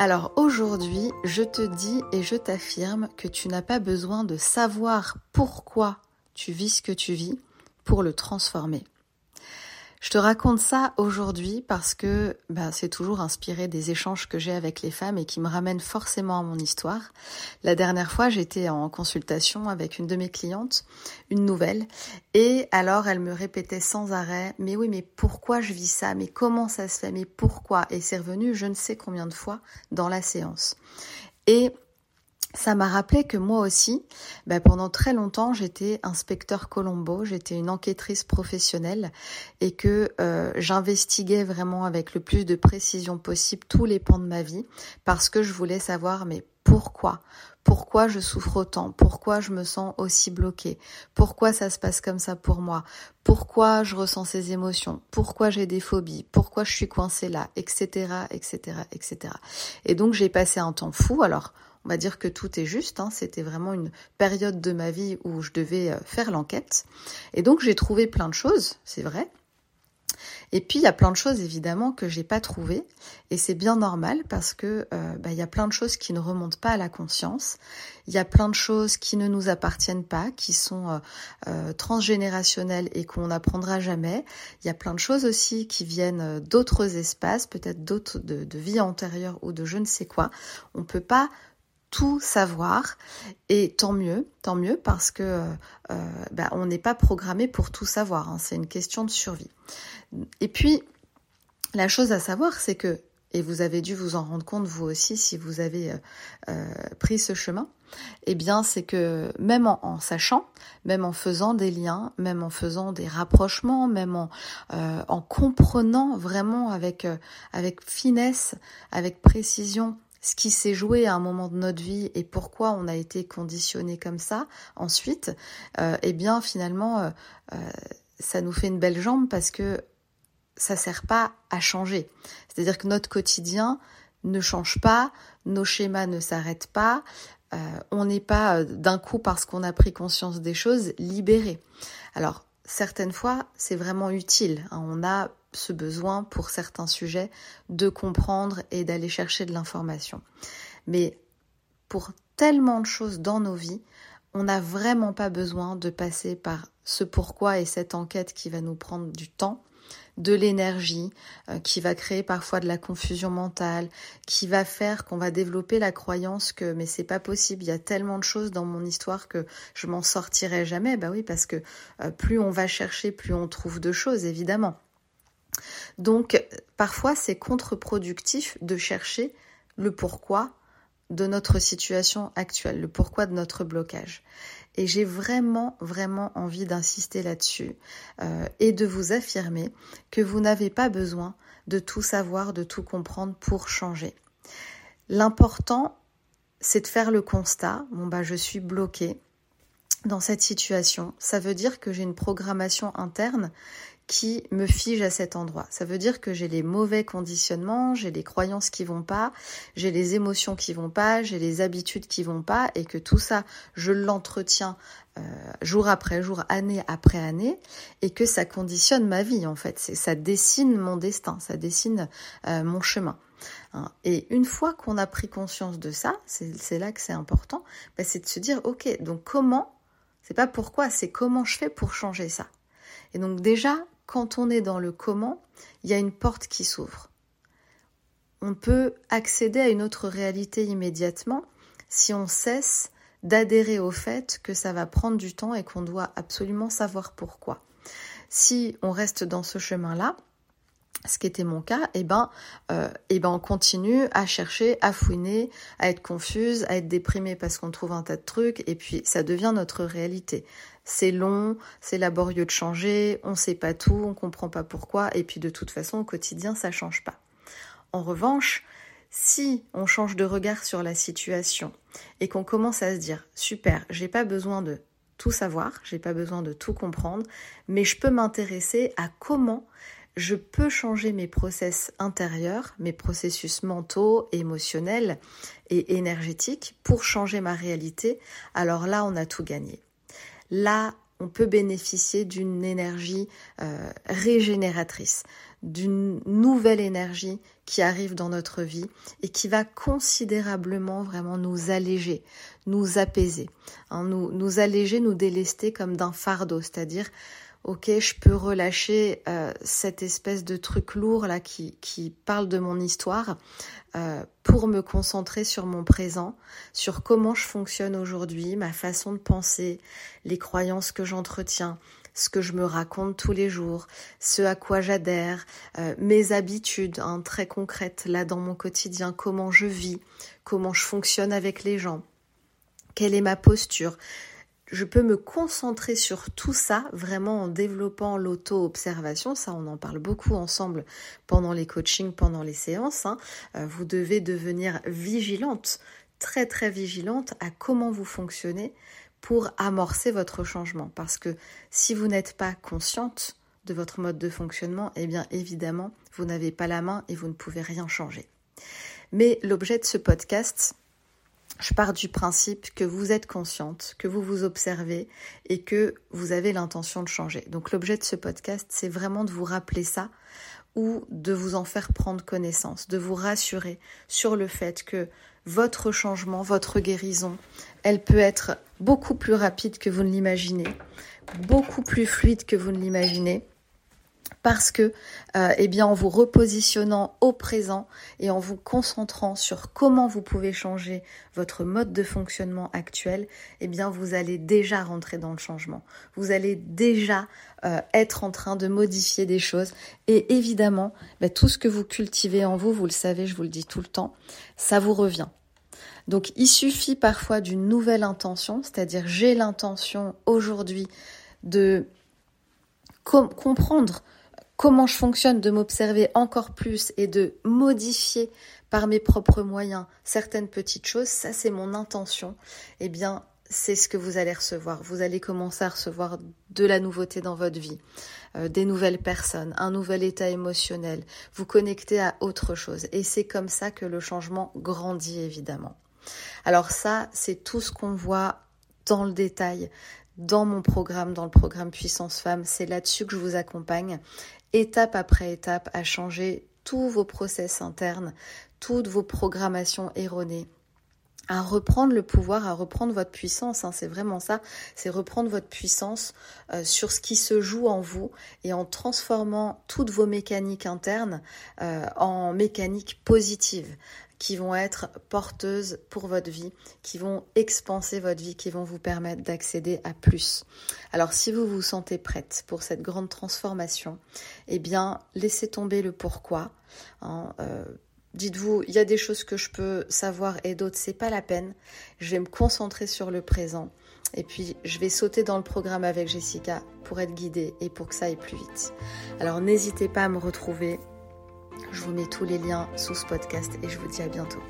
Alors aujourd'hui, je te dis et je t'affirme que tu n'as pas besoin de savoir pourquoi tu vis ce que tu vis pour le transformer. Je te raconte ça aujourd'hui parce que ben, c'est toujours inspiré des échanges que j'ai avec les femmes et qui me ramènent forcément à mon histoire. La dernière fois, j'étais en consultation avec une de mes clientes, une nouvelle, et alors elle me répétait sans arrêt, mais oui, mais pourquoi je vis ça? Mais comment ça se fait? Mais pourquoi Et c'est revenu je ne sais combien de fois dans la séance. Et ça m'a rappelé que moi aussi, ben pendant très longtemps, j'étais inspecteur Colombo, j'étais une enquêtrice professionnelle et que euh, j'investiguais vraiment avec le plus de précision possible tous les pans de ma vie parce que je voulais savoir mais pourquoi? Pourquoi je souffre autant, pourquoi je me sens aussi bloquée, pourquoi ça se passe comme ça pour moi, pourquoi je ressens ces émotions, pourquoi j'ai des phobies, pourquoi je suis coincée là, etc., etc., etc. Et donc j'ai passé un temps fou. Alors on va dire que tout est juste. Hein. C'était vraiment une période de ma vie où je devais euh, faire l'enquête. Et donc j'ai trouvé plein de choses, c'est vrai. Et puis il y a plein de choses évidemment que j'ai pas trouvées et c'est bien normal parce que euh, bah, il y a plein de choses qui ne remontent pas à la conscience. Il y a plein de choses qui ne nous appartiennent pas, qui sont euh, transgénérationnelles et qu'on n'apprendra jamais. Il y a plein de choses aussi qui viennent d'autres espaces, peut-être d'autres de, de vie antérieure ou de je ne sais quoi. On peut pas tout savoir et tant mieux, tant mieux parce que euh, euh, bah, on n'est pas programmé pour tout savoir. Hein. c'est une question de survie. Et puis la chose à savoir, c'est que et vous avez dû vous en rendre compte vous aussi si vous avez euh, pris ce chemin, eh bien c'est que même en, sachant, même en faisant des liens, même en faisant des rapprochements, même en, en comprenant vraiment avec, avec finesse, avec précision ce qui s'est joué à un moment de notre vie et pourquoi on a été conditionné comme ça ensuite, euh, eh bien finalement euh, euh, ça nous fait une belle jambe parce que ça sert pas à changer. C'est-à-dire que notre quotidien ne change pas, nos schémas ne s'arrêtent pas, on n'est pas d'un coup parce qu'on a pris conscience des choses libéré. Alors certaines fois c'est vraiment utile. Hein. on a ce besoin pour certains sujets de comprendre et d'aller chercher de l'information. Mais pour tellement de choses dans nos vies, on n'a vraiment pas besoin de passer par ce pourquoi et cette enquête qui va nous prendre du temps, de l'énergie, euh, qui va créer parfois de la confusion mentale, qui va faire qu'on va développer la croyance que mais c'est pas possible, il y a tellement de choses dans mon histoire que je m'en sortirai jamais. Bah oui, parce que euh, plus on va chercher, plus on trouve de choses, évidemment. Donc parfois c'est contre-productif de chercher le pourquoi de notre situation actuelle, le pourquoi de notre blocage. Et j'ai vraiment, vraiment envie d'insister là-dessus euh, et de vous affirmer que vous n'avez pas besoin de tout savoir, de tout comprendre pour changer. L'important, c'est de faire le constat, bon bah je suis bloquée dans cette situation. Ça veut dire que j'ai une programmation interne qui me fige à cet endroit. Ça veut dire que j'ai les mauvais conditionnements, j'ai les croyances qui vont pas, j'ai les émotions qui vont pas, j'ai les habitudes qui vont pas et que tout ça, je l'entretiens euh, jour après jour, année après année et que ça conditionne ma vie en fait. Ça dessine mon destin, ça dessine euh, mon chemin. Hein. Et une fois qu'on a pris conscience de ça, c'est là que c'est important, bah, c'est de se dire ok, donc comment, c'est pas pourquoi, c'est comment je fais pour changer ça. Et donc déjà, quand on est dans le comment, il y a une porte qui s'ouvre. On peut accéder à une autre réalité immédiatement si on cesse d'adhérer au fait que ça va prendre du temps et qu'on doit absolument savoir pourquoi. Si on reste dans ce chemin-là, ce qui était mon cas, eh ben, euh, eh ben on continue à chercher, à fouiner, à être confuse, à être déprimée parce qu'on trouve un tas de trucs, et puis ça devient notre réalité. C'est long, c'est laborieux de changer, on sait pas tout, on comprend pas pourquoi, et puis de toute façon au quotidien ça change pas. En revanche, si on change de regard sur la situation et qu'on commence à se dire super, j'ai pas besoin de tout savoir, j'ai pas besoin de tout comprendre, mais je peux m'intéresser à comment je peux changer mes process intérieurs, mes processus mentaux, émotionnels et énergétiques pour changer ma réalité, alors là, on a tout gagné. Là, on peut bénéficier d'une énergie euh, régénératrice, d'une nouvelle énergie qui arrive dans notre vie et qui va considérablement vraiment nous alléger, nous apaiser, hein, nous, nous alléger, nous délester comme d'un fardeau, c'est-à-dire ok, je peux relâcher euh, cette espèce de truc lourd là qui, parle de mon histoire euh, pour me concentrer sur mon présent, sur comment je fonctionne aujourd'hui, ma façon de penser, les croyances que j'entretiens, ce que je me raconte tous les jours, ce à quoi j'adhère, euh, mes habitudes hein, très concrètes là dans mon quotidien, comment je vis, comment je fonctionne avec les gens, quelle est ma posture, je peux me concentrer sur tout ça vraiment en développant l'auto-observation. Ça, on en parle beaucoup ensemble pendant les coachings, pendant les séances. Hein. Euh, vous devez devenir vigilante, très très vigilante à comment vous fonctionnez pour amorcer votre changement. Parce que si vous n'êtes pas consciente de votre mode de fonctionnement, eh bien évidemment, vous n'avez pas la main et vous ne pouvez rien changer. Mais l'objet de ce podcast, je pars du principe que vous êtes consciente, que vous vous observez et que vous avez l'intention de changer. Donc l'objet de ce podcast, c'est vraiment de vous rappeler ça ou de vous en faire prendre connaissance, de vous rassurer sur le fait que votre changement, votre guérison, elle peut être beaucoup plus rapide que vous ne l'imaginez, beaucoup plus fluide que vous ne l'imaginez parce que, euh, eh bien, en vous repositionnant au présent et en vous concentrant sur comment vous pouvez changer votre mode de fonctionnement actuel, eh bien, vous allez déjà rentrer dans le changement. Vous allez déjà euh, être en train de modifier des choses. Et évidemment, bah, tout ce que vous cultivez en vous, vous le savez, je vous le dis tout le temps, ça vous revient. Donc, il suffit parfois d'une nouvelle intention, c'est-à-dire j'ai l'intention aujourd'hui de comprendre comment je fonctionne, de m'observer encore plus et de modifier par mes propres moyens certaines petites choses, ça c'est mon intention, eh bien c'est ce que vous allez recevoir. Vous allez commencer à recevoir de la nouveauté dans votre vie, euh, des nouvelles personnes, un nouvel état émotionnel, vous connecter à autre chose. Et c'est comme ça que le changement grandit évidemment. Alors ça, c'est tout ce qu'on voit dans le détail dans mon programme, dans le programme Puissance Femme. C'est là-dessus que je vous accompagne étape après étape, à changer tous vos process internes, toutes vos programmations erronées à reprendre le pouvoir, à reprendre votre puissance. Hein, c'est vraiment ça, c'est reprendre votre puissance euh, sur ce qui se joue en vous et en transformant toutes vos mécaniques internes euh, en mécaniques positives qui vont être porteuses pour votre vie, qui vont expanser votre vie, qui vont vous permettre d'accéder à plus. Alors si vous vous sentez prête pour cette grande transformation, eh bien laissez tomber le pourquoi. Hein, euh, Dites-vous, il y a des choses que je peux savoir et d'autres, c'est pas la peine. Je vais me concentrer sur le présent. Et puis, je vais sauter dans le programme avec Jessica pour être guidée et pour que ça aille plus vite. Alors, n'hésitez pas à me retrouver je vous mets tous les liens sous ce podcast et je vous dis à bientôt.